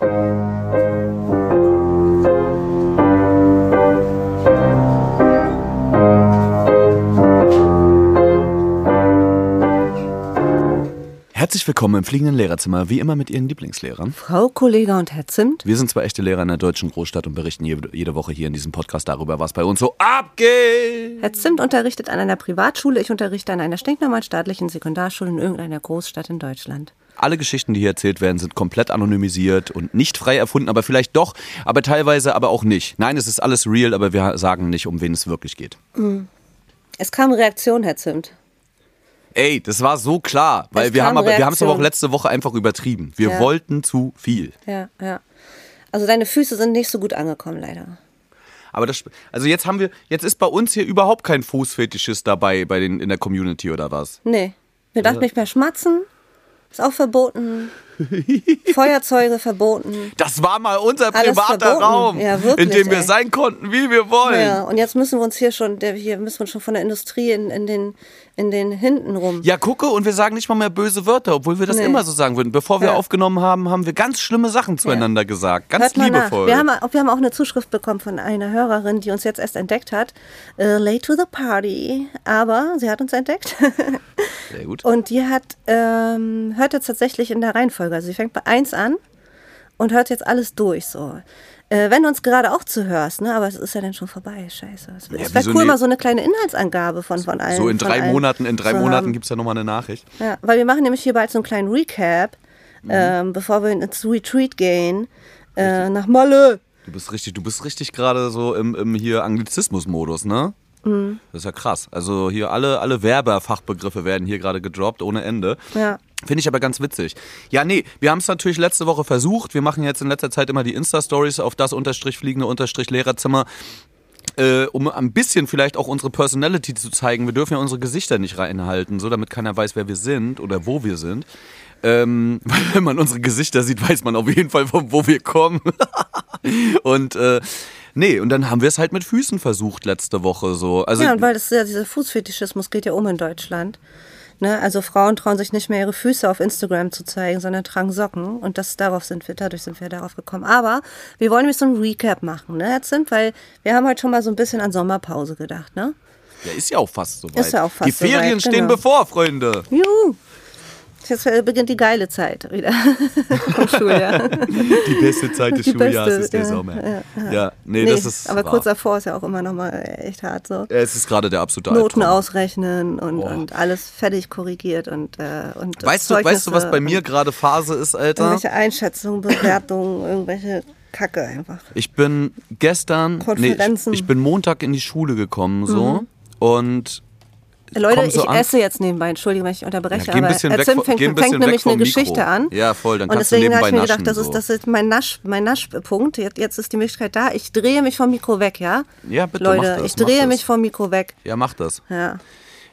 Herzlich willkommen im fliegenden Lehrerzimmer, wie immer mit Ihren Lieblingslehrern. Frau Kollege und Herr Zimt. Wir sind zwei echte Lehrer in der deutschen Großstadt und berichten jede, jede Woche hier in diesem Podcast darüber, was bei uns so abgeht. Herr Zimt unterrichtet an einer Privatschule, ich unterrichte an einer stinknormalen staatlichen Sekundarschule in irgendeiner Großstadt in Deutschland. Alle Geschichten, die hier erzählt werden, sind komplett anonymisiert und nicht frei erfunden, aber vielleicht doch, aber teilweise aber auch nicht. Nein, es ist alles real, aber wir sagen nicht, um wen es wirklich geht. Es kam Reaktion, Herr Zimt. Ey, das war so klar, weil Es wir haben aber wir haben es aber auch letzte Woche einfach übertrieben. Wir Ja. wollten zu viel. Ja, ja. Also deine Füße sind nicht so gut angekommen, leider. Aber das, also jetzt haben wir, jetzt ist bei uns hier überhaupt kein Fußfetischist dabei bei den in der Community oder was? Nee. Wir darf nicht mehr schmatzen. Ist auch verboten. Feuerzeuge verboten. Das war mal unser Alles privater verboten. Raum, Ja, wirklich, in dem wir ey. sein konnten, wie wir wollen. Ja, und jetzt müssen wir uns hier schon, hier müssen wir schon von der Industrie in, in den, in den hinten rum. Ja, gucke, und wir sagen nicht mal mehr böse Wörter, obwohl wir das Nee. immer so sagen würden. Bevor wir Ja. aufgenommen haben, haben wir ganz schlimme Sachen zueinander gesagt. Ganz Hört liebevoll. Wir haben, auch- wir haben auch eine Zuschrift bekommen von einer Hörerin, die uns jetzt erst entdeckt hat. Äh, late to the party. Aber sie hat uns entdeckt. Sehr gut. Und die hat, ähm, hört jetzt tatsächlich in der Reihenfolge. Also sie fängt bei 1 an und hört jetzt alles durch. So. Äh, wenn du uns gerade auch zuhörst, ne? aber es ist ja dann schon vorbei, scheiße. Es, es wäre cool, mal so eine kleine Inhaltsangabe von, von allen. so in drei Monaten, in drei Monaten gibt es ja nochmal eine Nachricht. Ja, weil wir machen nämlich hier bald so einen kleinen Recap, Mhm. ähm, bevor wir ins Retreat gehen, äh, nach Molle. Du bist richtig, du bist richtig gerade so im, im hier Anglizismus-Modus, ne? Mhm. Das ist ja krass. Also hier alle, alle Werbefachbegriffe werden hier gerade gedroppt ohne Ende. Ja. Finde ich aber ganz witzig. Ja, nee, wir haben es natürlich letzte Woche versucht. Wir machen jetzt in letzter Zeit immer die Insta-Stories auf das unterstrich fliegende unterstrich Lehrerzimmer. Äh, um ein bisschen vielleicht auch unsere Personality zu zeigen. Wir dürfen ja unsere Gesichter nicht reinhalten, so damit keiner weiß, wer wir sind oder wo wir sind. Ähm, weil wenn man unsere Gesichter sieht, weiß man auf jeden Fall, von wo wir kommen. und äh, nee, und dann haben wir es halt mit Füßen versucht letzte Woche so. Also Ja, und weil das ja, dieser Fußfetischismus geht ja um in Deutschland. Ne? Also Frauen trauen sich nicht mehr ihre Füße auf Instagram zu zeigen, sondern tragen Socken. Und das darauf sind wir, dadurch sind wir darauf gekommen. Aber wir wollen nämlich so ein Recap machen, ne, Herr Zimt? Weil wir haben heute schon mal so ein bisschen an Sommerpause gedacht, ne? ja, ist ja auch fast soweit. Ist ja auch fast Die Ferien soweit, stehen genau. bevor, Freunde. Juhu! Jetzt äh, beginnt die geile Zeit wieder vom Schuljahr. Die beste Zeit des Die Schuljahres beste, ist der ja, Sommer. ja, Ja, nee, Nee, das ist. aber wahr. kurz davor ist ja auch immer noch mal echt hart so. Es ist gerade der absolute Noten Albtraum. ausrechnen und, und alles fertig korrigiert und, äh, und Weißt du, weißt du, was bei Zeugnisse mir gerade Phase ist, Alter? Irgendwelche Einschätzungen, Bewertungen, irgendwelche Kacke einfach. Ich bin gestern, nee, ich, Konferenzen. Mhm. ich bin Montag in die Schule gekommen, so. Und Leute, komm so ich an- esse jetzt nebenbei, entschuldige, wenn ich unterbreche, Ja, aber von- fängt, fängt weg nämlich eine Geschichte Mikro. an. Ja, voll, dann Und kannst deswegen habe ich mir gedacht, das ist, das ist mein, Nasch, mein Naschpunkt. Jetzt, ist die Möglichkeit da. Ich drehe mich vom Mikro weg, ja? Ja, bitte, Leute, das, ich drehe mich vom Mikro weg. ja, mach das. Ja.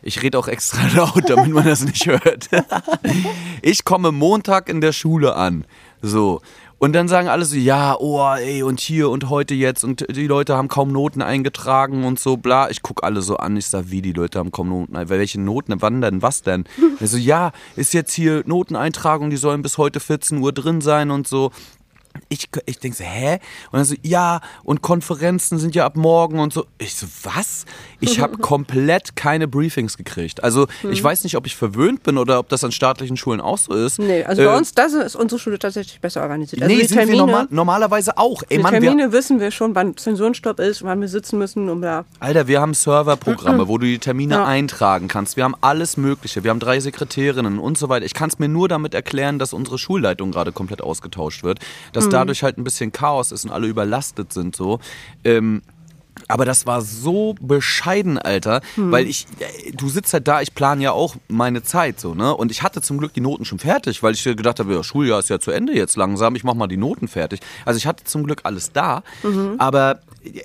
Ich rede auch extra laut, damit man das nicht hört. Ich komme Montag in der Schule an. So. Und dann sagen alle so, ja, oh, ey, und hier und heute jetzt. Und die Leute haben kaum Noten eingetragen und so, bla. Ich guck alle so an. Ich sag, wie, die Leute haben kaum Noten ein- Welche Noten? Wann denn? Was denn? Ich so, ja, ist jetzt hier Noteneintragung, die sollen bis heute 14 Uhr drin sein und so. Ich, ich denke so, hä? Und dann so, ja, und Konferenzen sind ja ab morgen und so. Ich so, was? Ich habe komplett keine Briefings gekriegt. Also ich weiß nicht, ob ich verwöhnt bin oder ob das an staatlichen Schulen auch so ist. Nee, also Äh, bei uns, das ist unsere Schule tatsächlich besser organisiert. Also nee, die sind Termine, wir normal, normalerweise auch. Ey, die Mann, wir, Termine wissen wir schon, wann Zensurenstopp ist, wann wir sitzen müssen und bla. Alter, wir haben Serverprogramme, wo du die Termine Ja. eintragen kannst. Wir haben alles Mögliche. Wir haben drei Sekretärinnen und so weiter. Ich kann es mir nur damit erklären, dass unsere Schulleitung gerade komplett ausgetauscht wird. Dass dadurch halt ein bisschen Chaos ist und alle überlastet sind so. Ähm, aber das war so bescheiden, Alter, weil ich, äh, du sitzt halt da, ich plane ja auch meine Zeit so, ne? Und ich hatte zum Glück die Noten schon fertig, weil ich gedacht habe, ja, Schuljahr ist ja zu Ende jetzt langsam, ich mach mal die Noten fertig. Also ich hatte zum Glück alles da, aber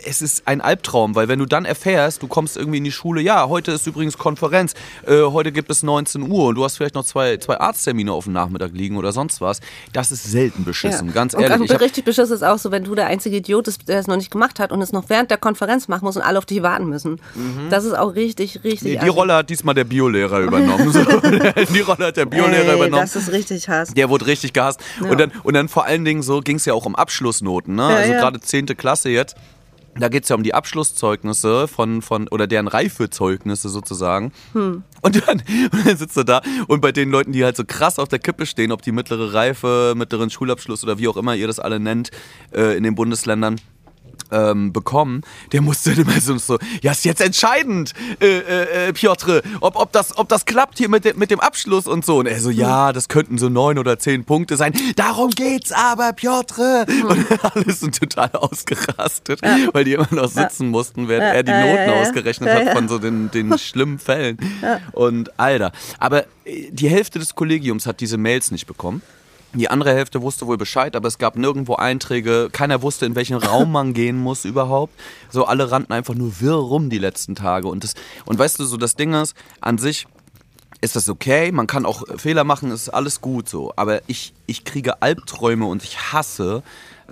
es ist ein Albtraum, weil wenn du dann erfährst, du kommst irgendwie in die Schule, ja, heute ist übrigens Konferenz, äh, heute gibt es 19 Uhr und du hast vielleicht noch zwei, zwei Arzttermine auf dem Nachmittag liegen oder sonst was, das ist selten beschissen, ja. ganz ehrlich. Und richtig beschissen ist auch so, wenn du der einzige Idiot bist, der es noch nicht gemacht hat und es noch während der Konferenz machen muss und alle auf dich warten müssen. Mhm. Das ist auch richtig, richtig. Nee, die Rolle hat diesmal der Biolehrer übernommen. so. Die Rolle hat der Biolehrer übernommen. Das ist richtig Hass. Der wurde richtig gehasst. Ja. Und, dann, und dann vor allen Dingen so ging es ja auch um Abschlussnoten. Ne? Ja, also gerade 10. Klasse jetzt. Da geht es ja um die Abschlusszeugnisse von, von oder deren Reifezeugnisse sozusagen. Hm. Und, dann, und dann sitzt er da und bei den Leuten, die halt so krass auf der Kippe stehen, ob die mittlere Reife, mittleren Schulabschluss oder wie auch immer ihr das alle nennt, äh, in den Bundesländern, ähm, bekommen, der musste immer so, so ja, ist jetzt entscheidend, äh, äh, äh, Piotr, ob, ob, das, ob das klappt hier mit, de, mit dem Abschluss und so. Und er so, ja, das könnten so neun oder zehn Punkte sein. Darum geht's aber, Piotr. Und alle sind total ausgerastet, ja. weil die immer noch sitzen ja. mussten, während ja, er die Noten ausgerechnet hat von so den, den schlimmen Fällen. Und Alter. Aber äh, die Hälfte des Kollegiums hat diese Mails nicht bekommen. Die andere Hälfte wusste wohl Bescheid, aber es gab nirgendwo Einträge. Keiner wusste, in welchen Raum man gehen muss überhaupt. So alle rannten einfach nur wirr rum die letzten Tage. Und, das, und weißt du, so das Ding ist, an sich ist das okay. Man kann auch Fehler machen, ist alles gut so. Aber ich, ich kriege Albträume und ich hasse,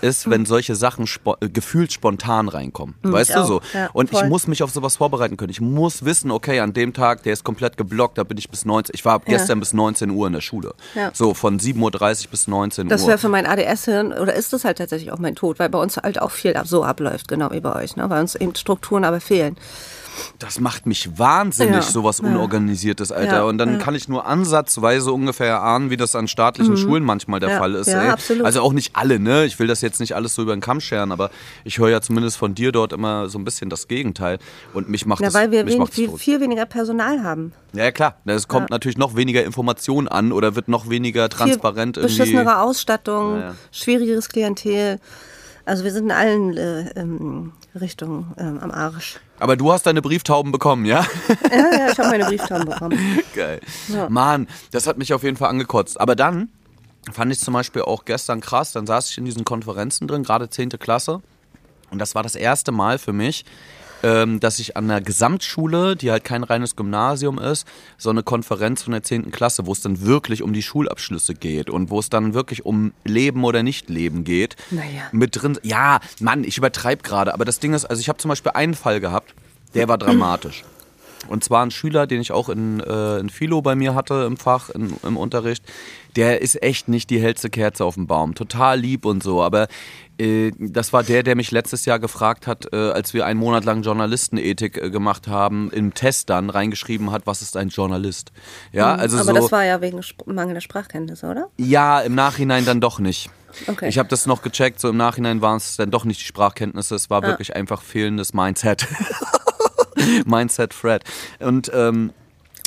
ist, wenn solche Sachen spo äh, gefühlt spontan reinkommen. Mhm, weißt du so? Ja, und voll. ich muss mich auf sowas vorbereiten können. Ich muss wissen, okay, an dem Tag, der ist komplett geblockt, da bin ich bis 19. Ich war ja. gestern bis 19 Uhr in der Schule. Ja. So von 7.30 Uhr bis 19 das Uhr. Das wäre für mein ADS-Hirn, oder ist das halt tatsächlich auch mein Tod, weil bei uns halt auch viel so abläuft, genau wie bei euch, ne? weil uns eben Strukturen aber fehlen. Das macht mich wahnsinnig, ja, sowas Unorganisiertes, Alter. Ja, und dann ja. kann ich nur ansatzweise ungefähr erahnen, wie das an staatlichen mhm. Schulen manchmal der Fall ist. Ja, absolut. Also auch nicht alle, ne? Ich will das jetzt nicht alles so über den Kamm scheren, aber ich höre ja zumindest von dir dort immer so ein bisschen das Gegenteil. Und mich macht ja, das Weil wir wenig, viel, viel, weniger Personal haben. Ja, klar. Es kommt natürlich noch weniger Information an oder wird noch weniger transparent viel. Beschissenere Ausstattung, schwierigeres Klientel. Also wir sind in allen äh, ähm, Richtungen ähm, am Arsch. Aber du hast deine Brieftauben bekommen, ja? Ja, ja, ich habe meine Brieftauben bekommen. Geil. Ja. Mann, das hat mich auf jeden Fall angekotzt. Aber dann fand ich zum Beispiel auch gestern krass, dann saß ich in diesen Konferenzen drin, gerade 10. Klasse. Und das war das erste Mal für mich, ähm, dass ich an der Gesamtschule, die halt kein reines Gymnasium ist, so eine Konferenz von der 10. Klasse, wo es dann wirklich um die Schulabschlüsse geht und wo es dann wirklich um Leben oder Nicht-Leben geht, naja. mit drin. Ja, Mann, ich übertreibe gerade, aber das Ding ist, also ich habe zum Beispiel einen Fall gehabt, der war dramatisch. Und zwar ein Schüler, den ich auch in, äh, in Philo bei mir hatte im Fach, in, im Unterricht. Der ist echt nicht die hellste Kerze auf dem Baum. Total lieb und so. Aber äh, das war der, der mich letztes Jahr gefragt hat, äh, als wir einen Monat lang Journalistenethik äh, gemacht haben, im Test dann reingeschrieben hat, was ist ein Journalist. Ja, mhm. also Aber so, das war ja wegen mangelnder Sprachkenntnisse, oder? Ja, im Nachhinein dann doch nicht. Okay. Ich habe das noch gecheckt, so im Nachhinein waren es dann doch nicht die Sprachkenntnisse, es war ah. wirklich einfach fehlendes Mindset. Mindset Fred. Und ähm,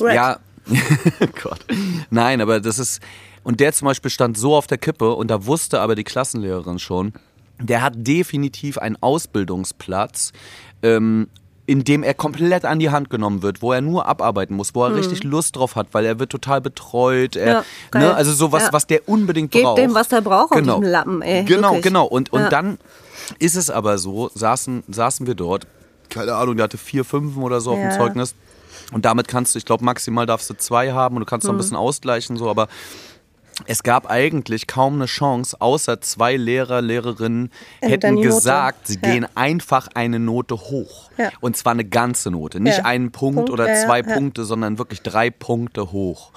ja, Gott. Nein, aber das ist. Und der zum Beispiel stand so auf der Kippe und da wusste aber die Klassenlehrerin schon, der hat definitiv einen Ausbildungsplatz. Ähm, in dem er komplett an die Hand genommen wird, wo er nur abarbeiten muss, wo er hm. richtig Lust drauf hat, weil er wird total betreut. Er, ja, ne, also so was, ja. was der unbedingt Gebt braucht. dem, was der braucht genau. auf diesem Lappen, ey. Genau, Wirklich. genau. Und, und ja. dann ist es aber so, saßen, saßen wir dort, keine Ahnung, der hatte vier, fünf oder so auf dem Zeugnis. Und damit kannst du, ich glaube, maximal darfst du zwei haben und du kannst noch ein hm. bisschen ausgleichen, so, aber es gab eigentlich kaum eine Chance, außer zwei Lehrer, Lehrerinnen hätten gesagt, sie ja. gehen einfach eine Note hoch. Ja. Und zwar eine ganze Note. Nicht ja. einen Punkt, Punkt oder zwei Punkte, sondern wirklich drei Punkte hoch.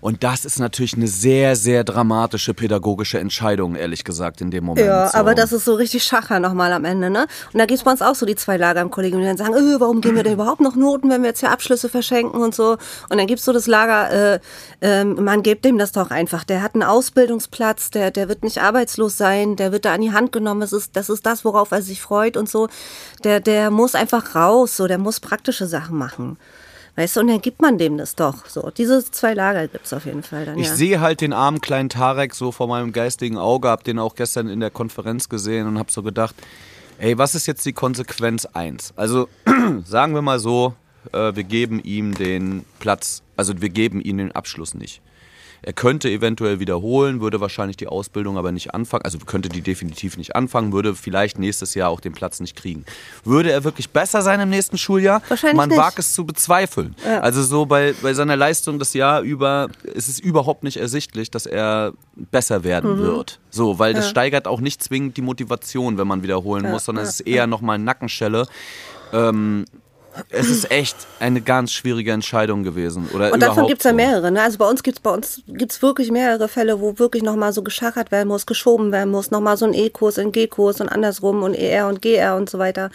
Und das ist natürlich eine sehr, sehr dramatische pädagogische Entscheidung, ehrlich gesagt, in dem Moment. Ja, so. aber das ist so richtig Schacher nochmal am Ende, ne? Und da gibt es bei uns auch so die zwei Lager im Kollegium, die dann sagen, äh, warum geben wir denn überhaupt noch Noten, wenn wir jetzt hier Abschlüsse verschenken und so. Und dann gibt es so das Lager, äh, äh, man gibt dem das doch einfach. Der hat einen Ausbildungsplatz, der, der wird nicht arbeitslos sein, der wird da an die Hand genommen, das ist, das ist das, worauf er sich freut und so. Der, der muss einfach raus, so, der muss praktische Sachen machen. Weißt du, und dann gibt man dem das doch. So, diese zwei Lager gibt es auf jeden Fall dann. Ich ja. sehe halt den armen kleinen Tarek so vor meinem geistigen Auge, hab den auch gestern in der Konferenz gesehen und hab so gedacht, ey, was ist jetzt die Konsequenz 1? Also sagen wir mal so, äh, wir geben ihm den Platz, also wir geben ihm den Abschluss nicht. Er könnte eventuell wiederholen, würde wahrscheinlich die Ausbildung aber nicht anfangen, also könnte die definitiv nicht anfangen, würde vielleicht nächstes Jahr auch den Platz nicht kriegen. Würde er wirklich besser sein im nächsten Schuljahr? Wahrscheinlich Man nicht. wagt es zu bezweifeln. Also so bei, bei seiner Leistung das Jahr über ist es überhaupt nicht ersichtlich, dass er besser werden Mhm. wird. So, weil das steigert auch nicht zwingend die Motivation, wenn man wiederholen muss, sondern es ist eher nochmal Nackenschelle. Ähm, es ist echt eine ganz schwierige Entscheidung gewesen. Oder Und davon gibt es ja mehrere. Ne? Also bei uns gibt es bei uns gibt's wirklich mehrere Fälle, wo wirklich nochmal so geschachert werden muss, geschoben werden muss, nochmal so ein E-Kurs in G-Kurs und andersrum und ER und GR und so weiter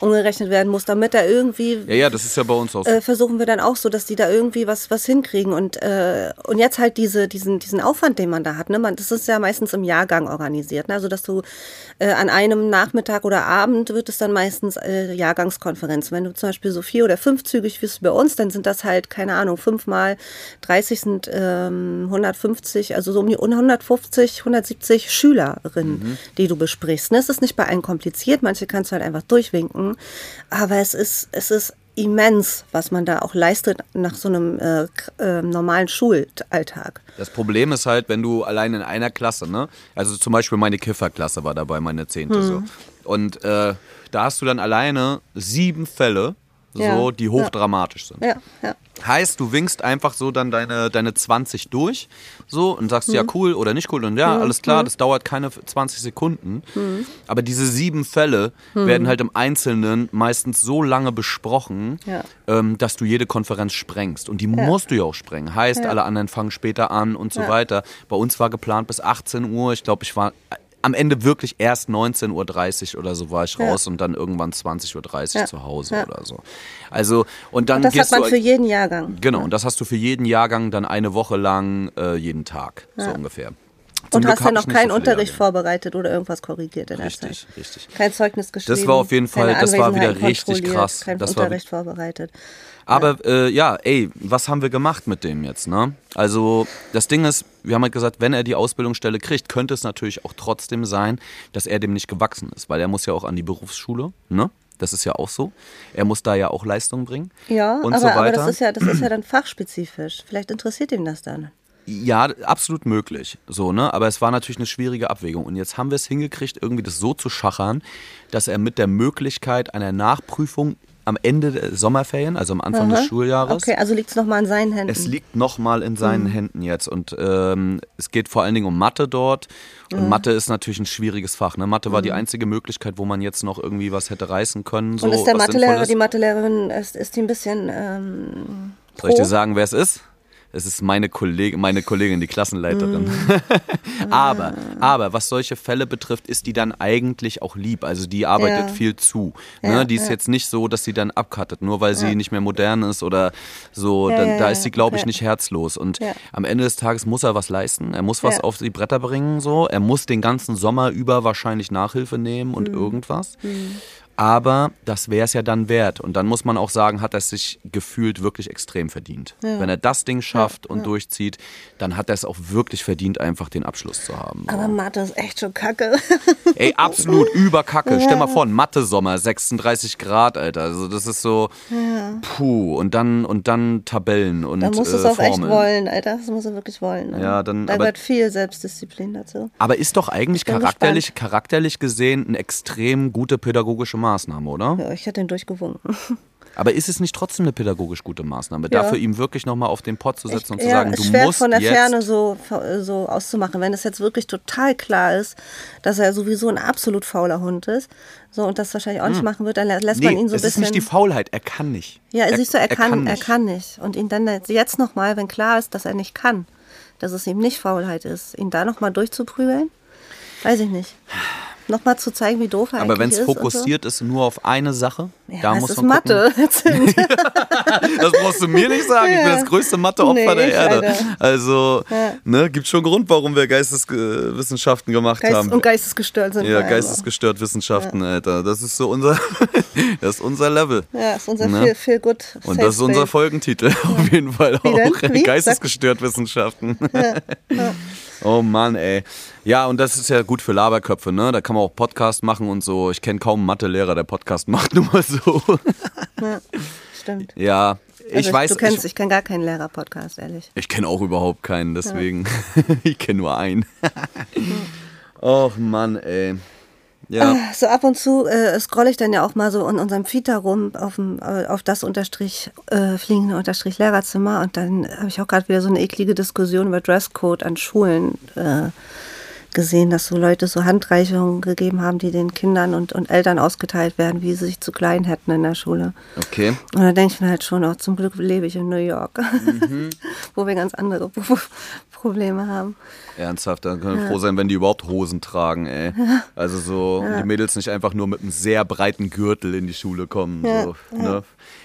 umgerechnet werden muss, damit er irgendwie Ja, ja, das ist ja bei uns auch so. äh, versuchen wir dann auch so, dass die da irgendwie was, was hinkriegen. Und, äh, und jetzt halt diese, diesen, diesen Aufwand, den man da hat. Ne? Man, das ist ja meistens im Jahrgang organisiert. Ne? Also, dass du äh, an einem Nachmittag oder Abend wird es dann meistens äh, Jahrgangskonferenz. Wenn du zum Beispiel so vier oder fünfzügig wie bei uns, dann sind das halt, keine Ahnung, fünfmal 30 sind ähm, 150, also so um die 150, 170 Schülerinnen, die du besprichst. Ne? Es ist nicht bei allen kompliziert, manche kannst du halt einfach durchwinken, aber es ist, es ist immens, was man da auch leistet nach so einem äh, äh, normalen Schulalltag. Das Problem ist halt, wenn du allein in einer Klasse, ne? Also zum Beispiel meine Kifferklasse war dabei, meine zehnte so. Und äh, da hast du dann alleine sieben Fälle, so, Ja, die hochdramatisch sind. Ja, ja. Heißt, du winkst einfach so dann deine, deine 20 durch so und sagst ja cool oder nicht cool und ja, alles klar, das dauert keine 20 Sekunden. Aber diese sieben Fälle werden halt im Einzelnen meistens so lange besprochen, Ja. ähm, dass du jede Konferenz sprengst. Und die musst du ja auch sprengen. Heißt, alle anderen fangen später an und so Ja. weiter. Bei uns war geplant bis 18 Uhr. Ich glaube, ich war am Ende wirklich erst 19.30 Uhr oder so war ich Ja. raus und dann irgendwann 20.30 Uhr Ja. zu Hause Ja. oder so. Also, und dann Das gehst hat man du für jeden Jahrgang. Genau, und das hast du für jeden Jahrgang dann eine Woche lang äh, jeden Tag, so ungefähr. Zum Und Glück hast ich noch keinen so Unterricht vorbereitet oder irgendwas korrigiert in der Richtig, Zeit. richtig. Kein Zeugnis geschrieben. war auf jeden Fall- das war wieder richtig krass. Kein Das war Unterricht vorbereitet. Aber äh, ja, ey, was haben wir gemacht mit dem jetzt, ne? Also, das Ding ist, wir haben halt gesagt, wenn er die Ausbildungsstelle kriegt, könnte es natürlich auch trotzdem sein, dass er dem nicht gewachsen ist, weil er muss ja auch an die Berufsschule, ne? Das ist ja auch so. Er muss da ja auch Leistung bringen. Ja, aber, so aber das ist ja, das ist ja dann fachspezifisch. Vielleicht interessiert ihm das dann. Ja, absolut möglich. So, ne? Aber es war natürlich eine schwierige Abwägung. Und jetzt haben wir es hingekriegt, irgendwie das so zu schachern, dass er mit der Möglichkeit einer Nachprüfung am Ende der Sommerferien, also am Anfang des Aha. Schuljahres, Okay, also liegt es nochmal an seinen Händen. es liegt nochmal in seinen Händen jetzt. Und ähm, es geht vor allen Dingen um Mathe dort. Und Mathe ist natürlich ein schwieriges Fach. Ne? Mathe war die einzige Möglichkeit, wo man jetzt noch irgendwie was hätte reißen können. So, Und ist der Mathelehrer, die Mathelehrerin, ist, ist die ein bisschen ähm, Soll ich dir sagen, wer es ist? Es ist meine, Kolleg meine Kollegin, die Klassenleiterin. Mm. aber, aber was solche Fälle betrifft, ist die dann eigentlich auch lieb. Also die arbeitet Ja. viel zu. Ja, ne? Die ist ja. jetzt nicht so, dass sie dann abcuttet, nur weil sie nicht mehr modern ist oder so. Da ja, ist sie, glaube ich, nicht herzlos. Und am Ende des Tages muss er was leisten. Er muss was auf die Bretter bringen. So. Er muss den ganzen Sommer über wahrscheinlich Nachhilfe nehmen Mhm. und irgendwas. Aber das wäre es ja dann wert. Und dann muss man auch sagen, hat er es sich gefühlt wirklich extrem verdient. Wenn er das Ding schafft und durchzieht, dann hat er es auch wirklich verdient, einfach den Abschluss zu haben. So. Aber Mathe ist echt schon kacke. Ey, absolut überkacke. Stell mal vor, Mathe-Sommer, 36 Grad, Alter. Also das ist so, puh. Und dann, und dann Tabellen und Da musst du es äh, auch echt Formeln. wollen, Alter. Das musst du wirklich wollen. Ne? Ja, dann- da gehört viel Selbstdisziplin dazu. Aber ist doch eigentlich charakterlich, charakterlich gesehen eine extrem gute pädagogische Maßnahme, oder? Ja, ich hätte ihn durchgewunken. Aber ist es nicht trotzdem eine pädagogisch gute Maßnahme, Ja. dafür ihm wirklich nochmal auf den Pott zu setzen und zu ja, sagen, ist du schwer musst von der jetzt Ferne so, so auszumachen. Wenn es jetzt wirklich total klar ist, dass er sowieso ein absolut fauler Hund ist, so und das wahrscheinlich auch nicht machen wird, dann lä- lässt man Hm. Nee, ihn so ein es ist bisschen. nicht die Faulheit, er kann nicht. ja, siehst du, er, kann, er nicht. kann nicht. Und ihn dann jetzt nochmal, wenn klar ist, dass er nicht kann, dass es ihm nicht Faulheit ist, ihn da nochmal durchzuprügeln, weiß ich nicht. Nochmal zu zeigen, wie doof er Aber wenn es fokussiert ist nur auf eine Sache, So. Ja, da muss man gucken. Mathe. Sind- Das brauchst du mir nicht sagen. Ich bin Ja. das größte Mathe-Opfer Nee, der Erde. Alter. Also, Ja. ne, gibt schon Grund, warum wir Geisteswissenschaften gemacht Geist haben. und geistesgestört sind. ja, geistesgestört Wissenschaften, Alter. Das ist so unser, das ist unser Level. Ja, ist unser Ne? Feel, feel Good. Und das ist unser. Folgentitel auf jeden Fall auch. Geistesgestört Wissenschaften. Oh Mann, ey. Ja, und das ist ja gut für Laberköpfe, ne? Da kann man auch Podcast machen und so. Ich kenne kaum einen Mathelehrer, der Podcast macht, nur mal so. Ja, stimmt. Ja, ich Also weiß. Du kennst, ich ich kenne gar keinen Lehrer-Podcast, ehrlich. ich kenne auch überhaupt keinen, deswegen. ich kenne nur einen. Och Mann, ey. Ja. So ab und zu äh, scrolle ich dann ja auch mal so in unserem Feed herum auf, dem, äh, auf das Unterstrich äh, fliegende Unterstrich Lehrerzimmer und dann habe ich auch gerade wieder so eine eklige Diskussion über Dresscode an Schulen äh, gesehen, dass so Leute so Handreichungen gegeben haben, die den Kindern und, und Eltern ausgeteilt werden, wie sie sich zu klein hätten in der Schule. Okay. Und da denke ich mir halt schon, auch zum Glück lebe ich in New York, wo wir ganz andere Pro Probleme haben. Ernsthaft, dann können wir froh sein, wenn die überhaupt Hosen tragen, ey. Also so, die Mädels nicht einfach nur mit einem sehr breiten Gürtel in die Schule kommen. So, ne?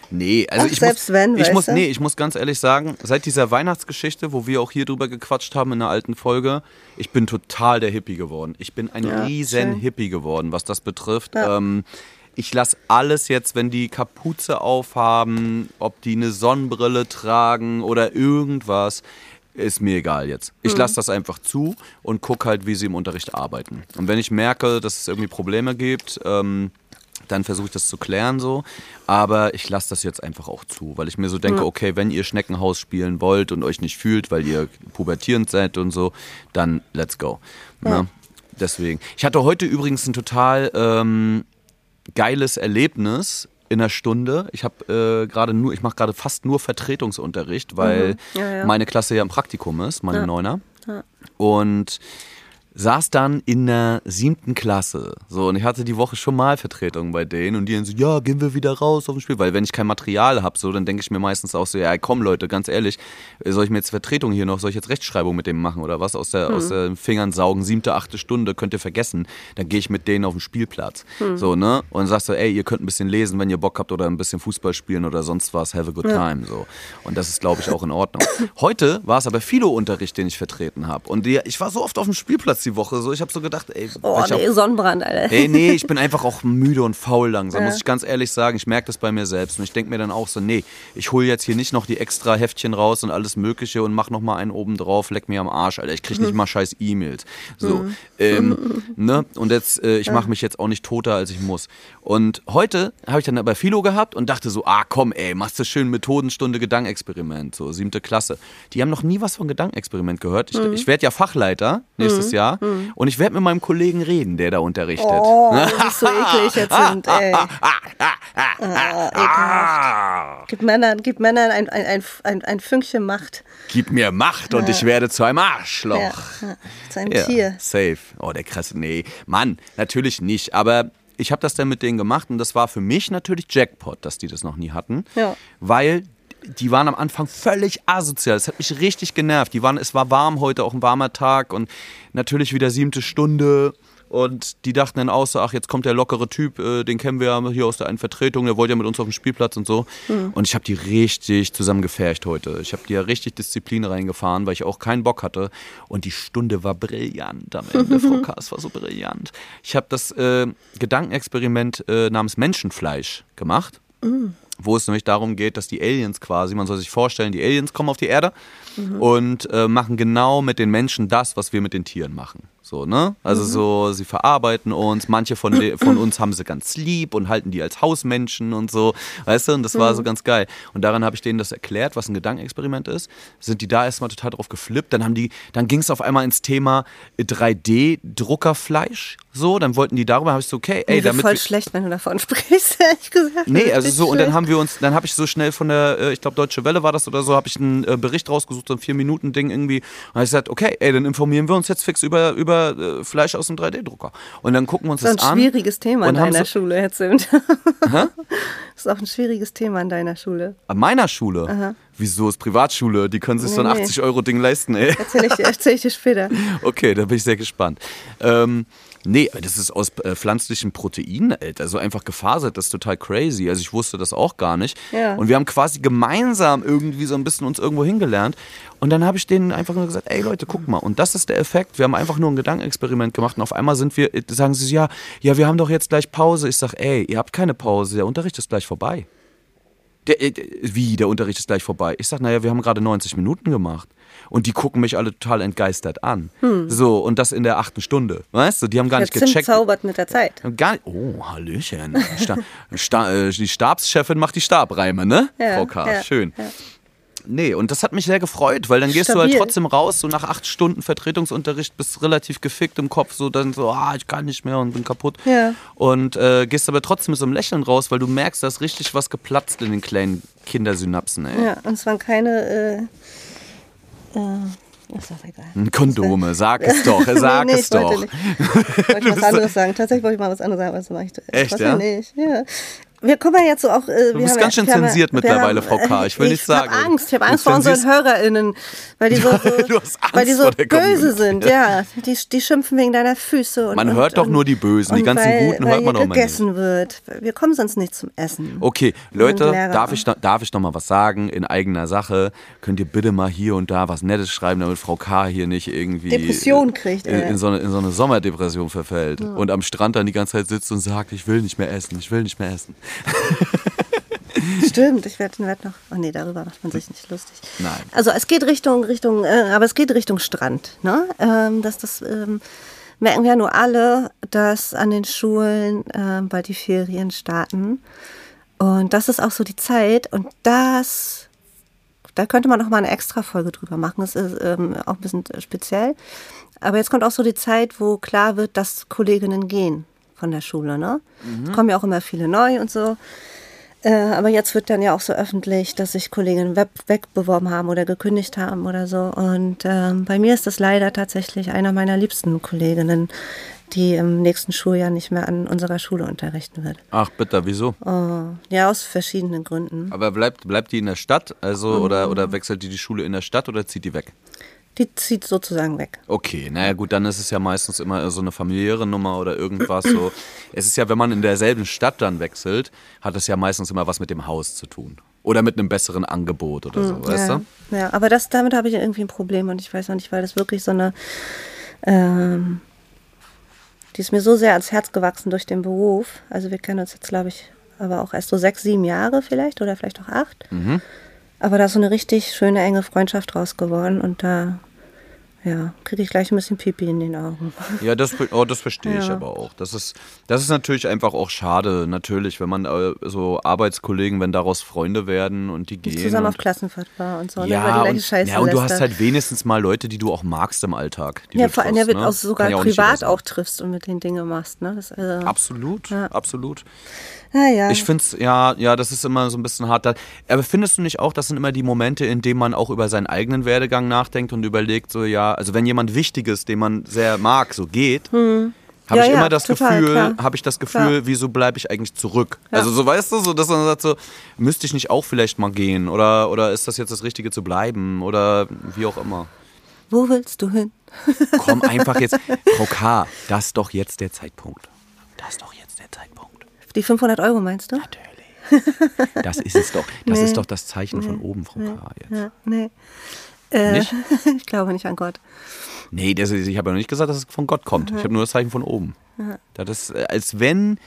Nee, also Ach, ich selbst muss, wenn, ich muss, nee, ich muss ganz ehrlich sagen, seit dieser Weihnachtsgeschichte, wo wir auch hier drüber gequatscht haben in einer alten Folge, ich bin total der Hippie geworden. Ich bin ein Ja, riesen schön. Hippie geworden, was das betrifft. Ja. Ähm, ich lasse alles jetzt, wenn die Kapuze aufhaben, ob die eine Sonnenbrille tragen oder irgendwas, ist mir egal jetzt. Mhm. Ich lasse das einfach zu und gucke halt, wie sie im Unterricht arbeiten. Und wenn ich merke, dass es irgendwie Probleme gibt, ähm, dann versuche ich das zu klären so. Aber ich lasse das jetzt einfach auch zu, weil ich mir so denke, okay, wenn ihr Schneckenhaus spielen wollt und euch nicht fühlt, weil ihr pubertierend seid und so, dann let's go. Ne? Deswegen. Ich hatte heute übrigens ein total ähm, geiles Erlebnis in einer Stunde. Ich habe äh, gerade nur, ich mache gerade fast nur Vertretungsunterricht, weil Ja, ja. meine Klasse ja im Praktikum ist, meine Neuner. Und saß dann in der siebten Klasse. So, und ich hatte die Woche schon mal Vertretung bei denen und die dann so, ja, gehen wir wieder raus auf dem Spiel. Weil wenn ich kein Material habe, so, dann denke ich mir meistens auch so, ja, komm Leute, ganz ehrlich, soll ich mir jetzt Vertretung hier noch, soll ich jetzt Rechtschreibung mit dem machen oder was? Aus, der, aus den Fingern saugen, siebte, achte Stunde, könnt ihr vergessen. Dann gehe ich mit denen auf den Spielplatz. So, ne? Und sagst so, ey, ihr könnt ein bisschen lesen, wenn ihr Bock habt oder ein bisschen Fußball spielen oder sonst was, have a good time. So. Und das ist, glaube ich, auch in Ordnung. Heute war es aber Philo-Unterricht, den ich vertreten habe. Und die, ich war so oft auf dem Spielplatz die Woche, so ich habe so gedacht, ey, Oh, ich hab- nee, Sonnenbrand, Alter. Ey, nee, ich bin einfach auch müde und faul langsam, Ja. muss ich ganz ehrlich sagen. Ich merke das bei mir selbst. Und ich denke mir dann auch so, nee, ich hole jetzt hier nicht noch die extra Heftchen raus und alles Mögliche und mach noch mal einen oben drauf, leck mir am Arsch, Alter. Ich krieg nicht mal scheiß E-Mails. So, ähm, ne? Und jetzt, äh, ich mache mich jetzt auch nicht toter, als ich muss. Und heute habe ich dann aber Philo gehabt und dachte so, ah komm, ey, machst du schön Methodenstunde Gedankenexperiment, so siebte Klasse. Die haben noch nie was von Gedankenexperiment gehört. Ich, ich werde ja Fachleiter nächstes Jahr und ich werde mit meinem Kollegen reden, der da unterrichtet. Oh, das ist so eklig jetzt sind, ey. Ah. Ah, Gib Männern, gib Männern ein, ein, ein, ein, Fünkchen Macht. gib mir Macht und ich werde zu einem Arschloch. Ja, ja, zu einem Ja, Tier. safe. Oh, der krasse. Nee, Mann, natürlich nicht. Aber ich habe das dann mit denen gemacht und das war für mich natürlich Jackpot, dass die das noch nie hatten. Ja. Weil die waren am Anfang völlig asozial. Das hat mich richtig genervt. Die waren, es war warm heute, auch ein warmer Tag und natürlich wieder siebte Stunde. Und die dachten dann auch so, ach, jetzt kommt der lockere Typ, äh, den kennen wir ja hier aus der einen Vertretung, der wollte ja mit uns auf dem Spielplatz und so. Und ich habe die richtig zusammengefercht heute. Ich habe die ja richtig Disziplin reingefahren, weil ich auch keinen Bock hatte. Und die Stunde war brillant am Ende, Frau K. Es war so brillant. Ich habe das äh, Gedankenexperiment äh, namens Menschenfleisch gemacht wo es nämlich darum geht, dass die Aliens quasi, man soll sich vorstellen, die Aliens kommen auf die Erde und äh, machen genau mit den Menschen das, was wir mit den Tieren machen. So, ne? Also so, sie verarbeiten uns, manche von, de, von uns haben sie ganz lieb und halten die als Hausmenschen und so, weißt du, und das war so ganz geil. Und daran habe ich denen das erklärt, was ein Gedankenexperiment ist. Sind die da erstmal total drauf geflippt, dann haben die, dann ging es auf einmal ins Thema 3D-Druckerfleisch, so, dann wollten die darüber, habe ich so, okay, ey, Mir damit voll schlecht, wenn du davon sprichst, ehrlich gesagt. Nee, also so, und dann schlecht. haben wir uns, dann habe ich so schnell von der, äh, ich glaube, Deutsche Welle war das oder so, habe ich einen äh, Bericht rausgesucht, so ein Vier-Minuten-Ding irgendwie. Und habe ich gesagt, okay, ey, dann informieren wir uns jetzt fix über, über äh, Fleisch aus dem 3D-Drucker. Und dann gucken wir uns Das das, ist ein an. schwieriges Thema haben deiner so- Schule, Herr Zimt. Das ist auch ein schwieriges Thema in deiner Schule. An meiner Schule? Wieso ist Privatschule? Die können sich so ein Nee, nee. 80-Euro-Ding leisten, ey. Erzähl ich dir, erzähl ich dir später. Okay, da bin ich sehr gespannt. Ähm, nee, das ist aus äh, pflanzlichen Proteinen, Alter. Also einfach gefasert, das ist total crazy. Also ich wusste das auch gar nicht. Ja. Und wir haben quasi gemeinsam irgendwie so ein bisschen uns irgendwo hingelernt. Und dann habe ich denen einfach nur gesagt, ey Leute, guck mal. Und das ist der Effekt. Wir haben einfach nur ein Gedankenexperiment gemacht und auf einmal sind wir, äh, sagen sie, ja, ja, wir haben doch jetzt gleich Pause. Ich sag, ey, ihr habt keine Pause, der Unterricht ist gleich vorbei. Der, äh, wie, der Unterricht ist gleich vorbei. Ich sag, naja, wir haben gerade 90 Minuten gemacht. Und die gucken mich alle total entgeistert an. So, und das in der achten Stunde. Weißt du, die haben gar Der nicht Zimt gecheckt. zaubert mit der Zeit. Gar nicht, oh, Hallöchen. Sta, Sta, äh, die Stabschefin macht die Stabreime, ne? Ja, Frau K. ja, Schön. ja. Nee, und das hat mich sehr gefreut, weil dann gehst du halt Stabil. trotzdem raus, so nach acht Stunden Vertretungsunterricht, bist relativ gefickt im Kopf, so dann so, ah, ich kann nicht mehr und bin kaputt. Ja. Und äh, gehst aber trotzdem mit so einem Lächeln raus, weil du merkst, da ist richtig was geplatzt in den kleinen Kindersynapsen, ey. Ja, und es waren keine. Äh, äh, ist doch egal. Kondome, sag es doch, sag nee, nee, es doch. nicht. Ich wollte was anderes sagen. Tatsächlich wollte ich mal was anderes sagen, aber das mache ich Echt, ja? nicht. Ja. Wir kommen ja jetzt so auch. Äh, Du bist ganz schön zensiert mittlerweile, Frau K. Ich will nicht sagen. Ich habe Angst. Ich habe Angst vor unseren HörerInnen, weil die so, so, Du hast Angst weil die so böse sind. Ja, die, die schimpfen wegen deiner Füße. Und, Man und, hört doch und, nur die Bösen, die ganzen weil, Guten weil hört man doch mal gegessen wird. Wir kommen sonst nicht zum Essen. Okay, Leute, darf ich, noch- darf ich noch mal was sagen in eigener Sache? Könnt ihr bitte mal hier und da was Nettes schreiben, damit Frau K. hier nicht irgendwie Depression kriegt, in, in, so eine, in so eine Sommerdepression verfällt und am Strand dann die ganze Zeit sitzt und sagt, ich will nicht mehr essen, ich will nicht mehr essen. Stimmt, ich werde werd noch. Oh nee, darüber macht man sich nicht lustig. Nein. Also es geht Richtung, Richtung, äh, aber es geht Richtung Strand. Ne? Ähm, dass das ähm, merken wir ja nur alle, dass an den Schulen ähm, bald die Ferien starten. Und das ist auch so die Zeit. Und das, da könnte man noch mal eine extra Folge drüber machen. Das ist ähm, auch ein bisschen speziell. Aber jetzt kommt auch so die Zeit, wo klar wird, dass Kolleginnen gehen von der Schule. Ne? Es kommen ja auch immer viele neu und so. Äh, aber jetzt wird dann ja auch so öffentlich, dass sich Kolleginnen web wegbeworben haben oder gekündigt haben oder so. Und ähm, bei mir ist das leider tatsächlich einer meiner liebsten Kolleginnen, die im nächsten Schuljahr nicht mehr an unserer Schule unterrichten wird. Ach bitte, wieso? Oh, ja, aus verschiedenen Gründen. Aber bleibt, bleibt die in der Stadt, also Mhm. oder, oder wechselt die die Schule in der Stadt oder zieht die weg? Die zieht sozusagen weg. Okay, naja gut, dann ist es ja meistens immer so eine familiäre Nummer oder irgendwas so. Es ist ja, wenn man in derselben Stadt dann wechselt, hat es ja meistens immer was mit dem Haus zu tun. Oder mit einem besseren Angebot oder so, weißt ja, du? ja, aber das, damit habe ich irgendwie ein Problem und ich weiß noch nicht, weil das wirklich so eine, ähm, die ist mir so sehr ans Herz gewachsen durch den Beruf. Also wir kennen uns jetzt, glaube ich, aber auch erst so sechs, sieben Jahre vielleicht oder vielleicht auch acht. Mhm. Aber da ist so eine richtig schöne, enge Freundschaft draus geworden und da, ja, kriege ich gleich ein bisschen Pipi in den Augen. Ja, das, oh, das verstehe ich Ja. aber auch. Das ist, das ist natürlich einfach auch schade, natürlich, wenn man äh, so Arbeitskollegen, wenn daraus Freunde werden und die gehen. Zusammen auf Klassenfahrt war und so, ne, ja, und, Scheiße ja, und du hast halt wenigstens mal Leute, die du auch magst im Alltag. Die Ja, du vor allem, ne? auch sogar Kann auch privat sein. auch triffst und mit den Dinge machst. Ne? Das, also, Absolut, Ja. absolut. Ja, ja. Ich finde es, ja, ja, das ist immer so ein bisschen hart. Aber findest du nicht auch, das sind immer die Momente, in denen man auch über seinen eigenen Werdegang nachdenkt und überlegt, so, ja, also wenn jemand Wichtiges, den man sehr mag, so geht, habe Hm. Ja, ich ja, immer das total, Gefühl, habe ich das Gefühl, Klar. wieso bleibe ich eigentlich zurück? Ja. Also so weißt du, so dass man sagt so, müsste ich nicht auch vielleicht mal gehen oder oder ist das jetzt das Richtige zu bleiben oder wie auch immer. Wo willst du hin? Komm einfach jetzt, Frau K, das ist doch jetzt der Zeitpunkt. Das ist doch jetzt der Zeitpunkt. Die 500 Euro meinst du? Natürlich. Das ist es doch. Das Nee. ist doch das Zeichen von oben, Frau K. Jetzt. Ja, nee. Äh, ich glaube nicht an Gott. Nee, das ist, ich habe ja noch nicht gesagt, dass es von Gott kommt. Ich habe nur das Zeichen von oben. Das ist, äh, als wenn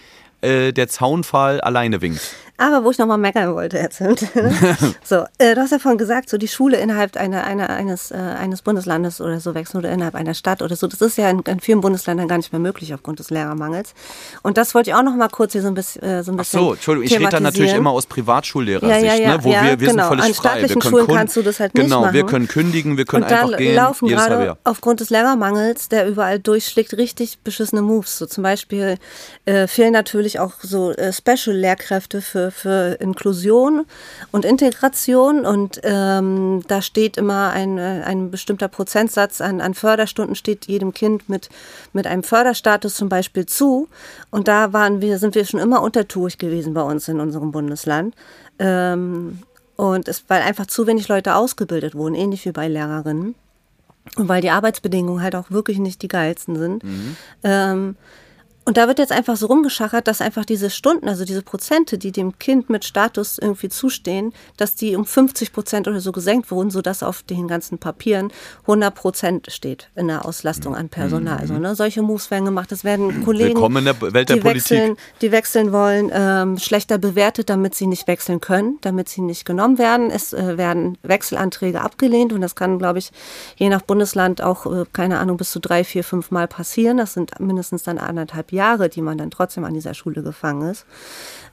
äh, der Zaunpfahl alleine winkt. Aber wo ich nochmal meckern wollte, Zimt. so, äh, du hast ja vorhin gesagt, so die Schule innerhalb einer, einer, eines, äh, eines Bundeslandes oder so wechseln oder innerhalb einer Stadt oder so. Das ist ja in, in vielen Bundesländern gar nicht mehr möglich aufgrund des Lehrermangels. Und das wollte ich auch nochmal kurz hier so ein bisschen. Äh, so ein Ach bisschen so, Entschuldigung, ich rede dann natürlich immer aus Privatschullehrersicht, Ja, ja, ja, ne? wo wir, wir genau. sind völlig An frei. staatlichen wir können Schulen kannst du das halt nicht Genau, wir machen. können kündigen, wir können und da einfach gehen. laufen jedes gerade Jahr. aufgrund des Lehrermangels, der überall durchschlägt, richtig beschissene Moves. So zum Beispiel äh, fehlen natürlich auch so äh, Special-Lehrkräfte für, für Inklusion und Integration. Und ähm, da steht immer ein, äh, ein bestimmter Prozentsatz an, an Förderstunden, steht jedem Kind mit, mit einem Förderstatus zum Beispiel zu. Und da waren wir, sind wir schon immer untertuig gewesen bei uns in unserem Bundesland. Ähm, und es, weil einfach zu wenig Leute ausgebildet wurden, ähnlich wie bei Lehrerinnen. Und weil die Arbeitsbedingungen halt auch wirklich nicht die geilsten sind. Ähm, Und da wird jetzt einfach so rumgeschachert, dass einfach diese Stunden, also diese Prozente, die dem Kind mit Status irgendwie zustehen, dass die um 50 Prozent oder so gesenkt wurden, sodass auf den ganzen Papieren 100 Prozent steht in der Auslastung an Personal. Also, ne, solche Moves werden gemacht. Es werden Kollegen, Willkommen in der Welt der die, Politik. wechseln, die wechseln wollen, ähm, schlechter bewertet, damit sie nicht wechseln können, damit sie nicht genommen werden. Es äh, werden Wechselanträge abgelehnt und das kann, glaube ich, je nach Bundesland auch, äh, keine Ahnung, bis zu drei, vier, fünf Mal passieren. Das sind mindestens dann anderthalb Jahre, die man dann trotzdem an dieser Schule gefangen ist.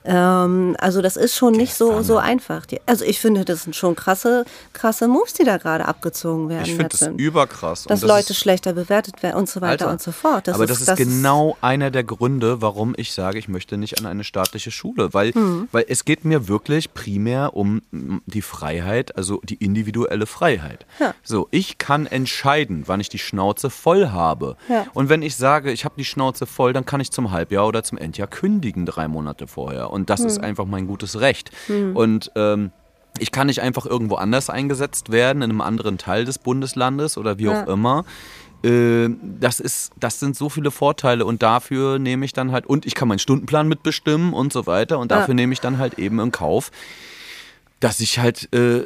Ähm, also das ist schon nicht so, so einfach. Die, also ich finde, das sind schon krasse, krasse Moves, die da gerade abgezogen werden. Ich finde das sind. überkrass. Dass das Leute ist- schlechter bewertet werden und so weiter Alter, und so fort. aber das ist genau einer der Gründe, warum ich sage, ich möchte nicht an eine staatliche Schule, weil, Hm. weil es geht mir wirklich primär um die Freiheit, also die individuelle Freiheit. Ja. So, ich kann entscheiden, wann ich die Schnauze voll habe. Ja. Und wenn ich sage, ich habe die Schnauze voll, dann kann ich zum Halbjahr oder zum Endjahr kündigen, drei Monate vorher. Und das Hm. ist einfach mein gutes Recht. Und ähm, ich kann nicht einfach irgendwo anders eingesetzt werden, in einem anderen Teil des Bundeslandes oder wie auch Ja. immer. Äh, Das, ist, das sind so viele Vorteile und dafür nehme ich dann halt, und ich kann meinen Stundenplan mitbestimmen und so weiter und dafür Ja. nehme ich dann halt eben in Kauf, dass ich halt äh,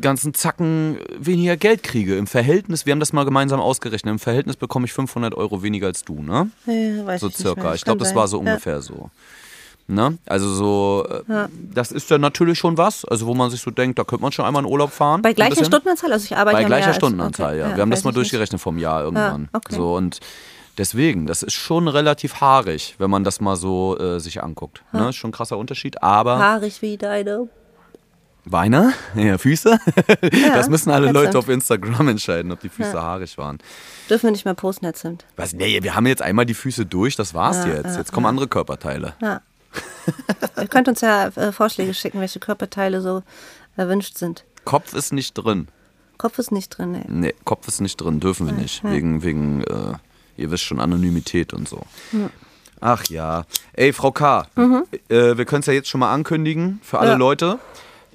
ganzen Zacken weniger Geld kriege. Im Verhältnis, wir haben das mal gemeinsam ausgerechnet, im Verhältnis bekomme ich 500 Euro weniger als du, ne? Ja, weiß so ich nicht circa. Das Ich glaube, das war so Ja. ungefähr so. Ne? Also so, äh, das ist ja natürlich schon was, also wo man sich so denkt, da könnte man schon einmal in Urlaub fahren. Bei gleicher. Stundenanzahl, also ich arbeite Bei ja gleicher als- Stundenanzahl, okay, ja. Wir haben das mal ich nicht. durchgerechnet vom Jahr irgendwann. okay. So und deswegen, das ist schon relativ haarig, wenn man das mal so äh, sich anguckt. Ne? Ist schon ein krasser Unterschied, aber Haarig wie deine. Beine, ja, Füße. das müssen alle Leute auf Instagram entscheiden, ob die Füße haarig waren. Dürfen wir nicht mehr posten, jetzt sind. Was? Nee, wir haben jetzt einmal die Füße durch, das war's jetzt. Jetzt kommen andere Körperteile. Ja. Ihr könnt uns ja äh, Vorschläge schicken, welche Körperteile so erwünscht sind. Kopf ist nicht drin. Kopf ist nicht drin, ey. Nee, Kopf ist nicht drin, dürfen wir nicht. Wegen, wegen äh, ihr wisst schon, Anonymität und so. Ach ja. Ey, Frau K., äh, wir können es ja jetzt schon mal ankündigen für alle Ja. Leute.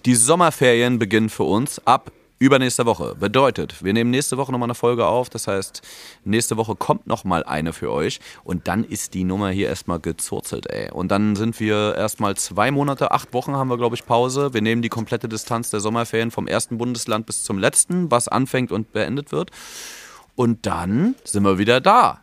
Die Sommerferien beginnen für uns ab übernächster Woche. Bedeutet, wir nehmen nächste Woche nochmal eine Folge auf. Das heißt, nächste Woche kommt nochmal eine für euch. Und dann ist die Nummer hier erstmal gezurzelt, ey. Und dann sind wir erstmal zwei Monate, acht Wochen haben wir, glaube ich, Pause. Wir nehmen die komplette Distanz der Sommerferien vom ersten Bundesland bis zum letzten, was anfängt und beendet wird. Und dann sind wir wieder da.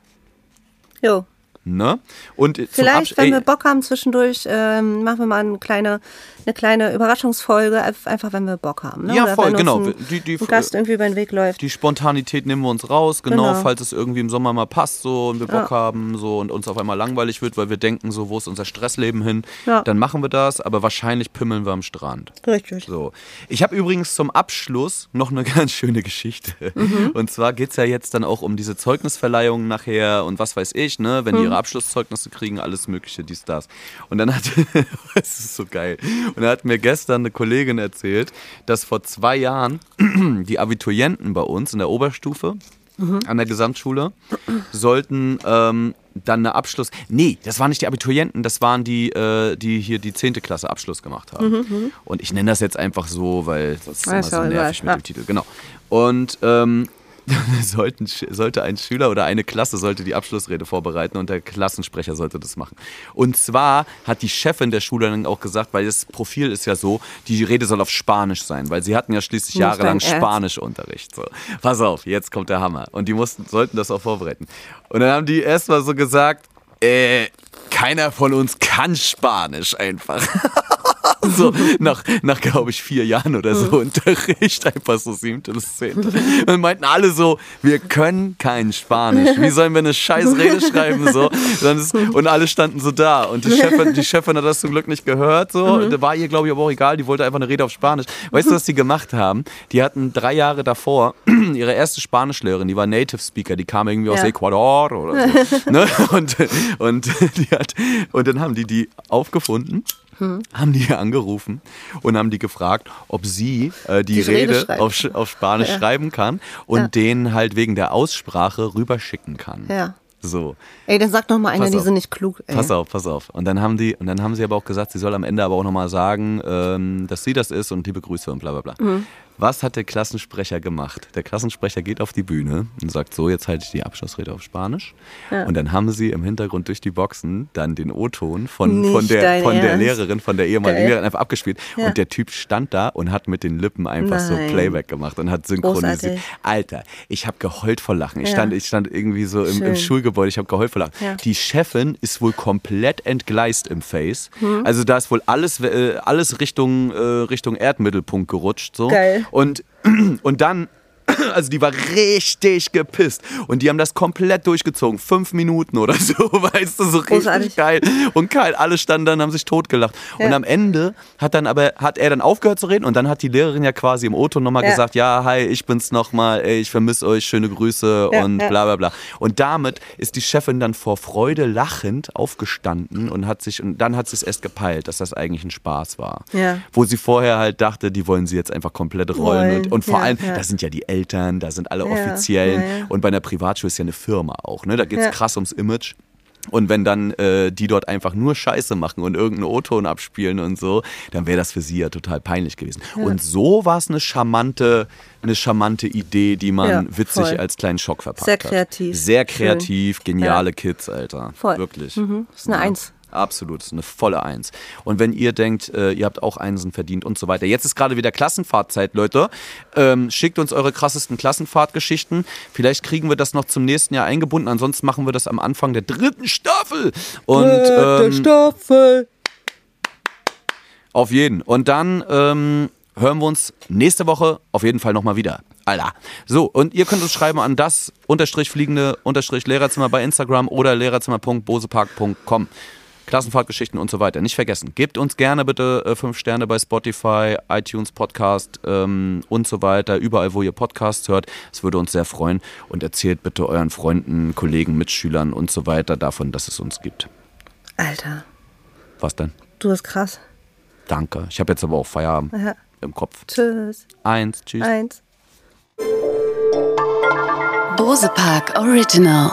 Jo. Ne? Und Vielleicht, wenn wir Bock haben, zwischendurch ähm, machen wir mal eine kleine, eine kleine Überraschungsfolge, einfach wenn wir Bock haben. Ne? Ja, Oder voll, genau. Ein, Die- die- ein Gast irgendwie über den Weg läuft. die Spontanität nehmen wir uns raus, genau, Genau. falls es irgendwie im Sommer mal passt so und wir Bock Ja. haben so und uns auf einmal langweilig wird, weil wir denken so, wo ist unser Stressleben hin, Ja. dann machen wir das, aber wahrscheinlich pimmeln wir am Strand. Richtig. So. Ich habe übrigens zum Abschluss noch eine ganz schöne Geschichte. Mhm. Und zwar geht es ja jetzt dann auch um diese Zeugnisverleihungen nachher und was weiß ich, ne, wenn die Mhm. Ihre Abschlusszeugnisse kriegen, alles mögliche, dies, das. Und dann hat, es ist so geil, und dann hat mir gestern eine Kollegin erzählt, dass vor zwei Jahren die Abiturienten bei uns in der Oberstufe Mhm. an der Gesamtschule sollten ähm, dann eine Abschluss. Nee, das waren nicht die Abiturienten, das waren die, äh, die hier die 10. Klasse Abschluss gemacht haben. Und ich nenne das jetzt einfach so, weil das ist immer so nervig mit dem Titel. Genau. Und ähm, sollten, sollte ein Schüler oder eine Klasse sollte die Abschlussrede vorbereiten und der Klassensprecher sollte das machen. Und zwar hat die Chefin der Schule dann auch gesagt, weil das Profil ist ja so, die Rede soll auf Spanisch sein, weil sie hatten ja schließlich jahrelang? Spanischunterricht. So. Pass auf, jetzt kommt der Hammer. Und die mussten, sollten das auch vorbereiten. Und dann haben die erstmal so gesagt, äh, keiner von uns kann Spanisch einfach. so nach, nach glaube ich, vier Jahren oder so Unterricht, einfach so siebte bis zehnte. Und meinten alle so, wir können kein Spanisch. Wie sollen wir eine scheiß Rede schreiben? So? Ist, und alle standen so da. Und die Chefin, die Chefin hat das zum Glück nicht gehört. So. Da war ihr, glaube ich, aber auch egal. Die wollte einfach eine Rede auf Spanisch. Weißt du, was die gemacht haben? Die hatten drei Jahre davor ihre erste Spanischlehrerin, die war Native Speaker, die kam irgendwie aus Ja. Ecuador oder so. ne? und, und, die hat, und dann haben die die aufgefunden haben die angerufen und haben die gefragt, ob sie äh, die, Die Rede Rede, auf, auf Spanisch Ja. schreiben kann und Ja. denen halt wegen der Aussprache rüberschicken kann. Ja. So, Ey, dann sag noch mal einer, die sind nicht klug. Ey. pass auf, pass auf. Und dann haben die, und dann haben sie aber auch gesagt, sie soll am Ende aber auch nochmal sagen, ähm, dass sie das ist und liebe Grüße und bla bla bla. Mhm. Was hat der Klassensprecher gemacht? Der Klassensprecher geht auf die Bühne und sagt so, jetzt halte ich die Abschlussrede auf Spanisch. Ja. Und dann haben sie im Hintergrund durch die Boxen dann den O-Ton von, Nicht von, der, von der? Lehrerin, von der ehemaligen Geil. Lehrerin einfach abgespielt. Ja. Und der Typ stand da und hat mit den Lippen einfach so Nein. Playback gemacht und hat synchronisiert. Großartig. Alter, ich habe geheult vor Lachen. Ich, Ja. stand, ich stand irgendwie so im, im. Schulgebäude, ich habe geheult vor Lachen. Die Chefin ist wohl komplett entgleist im Face. Hm. Also da ist wohl alles, äh, alles Richtung, äh, Richtung Erdmittelpunkt gerutscht. So. Geil. Und, und dann, also die war richtig gepisst. Und die haben das komplett durchgezogen. Fünf Minuten oder so, weißt du, so richtig Großartig. geil. Und geil, alle standen dann, haben sich totgelacht. Und Ja. am Ende hat dann aber, hat er dann aufgehört zu reden und dann hat die Lehrerin ja quasi im O-Ton nochmal Ja. gesagt, ja, hi, ich bin's nochmal, ey, ich vermisse euch, schöne Grüße Ja, und bla bla bla. Und damit ist die Chefin dann vor Freude lachend aufgestanden und hat sich, und dann hat sie es erst gepeilt, dass das eigentlich ein Spaß war. Wo sie vorher halt dachte, die wollen sie jetzt einfach komplett rollen. Und, und vor allem, ja. da sind ja die Eltern, da sind alle Ja, Offiziellen. ja, ja. Und bei einer Privatschule ist ja eine Firma auch. Ne? Da geht's Ja. krass ums Image. Und wenn dann äh, die dort einfach nur Scheiße machen und irgendeinen O-Ton abspielen und so, dann wäre das für sie ja total peinlich gewesen. Und so war es eine charmante, eine charmante Idee, die man Ja, witzig voll. als kleinen Schock verpackt Sehr hat. kreativ. Sehr Schön. kreativ, geniale Kids, Alter. Voll. Wirklich. Mhm. Das ist eine Eins. Absolut, das ist eine volle Eins. Und wenn ihr denkt, äh, ihr habt auch Einsen verdient und so weiter. Jetzt ist gerade wieder Klassenfahrtzeit, Leute. Ähm, schickt uns eure krassesten Klassenfahrtgeschichten. Vielleicht kriegen wir das noch zum nächsten Jahr eingebunden. Ansonsten machen wir das am Anfang der dritten Staffel. Und ähm, Staffel. auf jeden. Und dann ähm, hören wir uns nächste Woche auf jeden Fall nochmal wieder. Alter. So, und ihr könnt uns schreiben an das unterstrich fliegende unterstrich Lehrerzimmer bei Instagram oder lehrerzimmer.bosepark.com. Klassenfahrtgeschichten und so weiter. Nicht vergessen. Gebt uns gerne bitte äh, fünf Sterne bei Spotify, iTunes Podcast ähm, und so weiter. Überall, wo ihr Podcasts hört. Es würde uns sehr freuen. Und erzählt bitte euren Freunden, Kollegen, Mitschülern und so weiter davon, dass es uns gibt. Alter, Was denn? du bist krass. Danke. Ich habe jetzt aber auch Feierabend Ja. im Kopf. Tschüss. Eins, tschüss. Eins. Bose Park Original.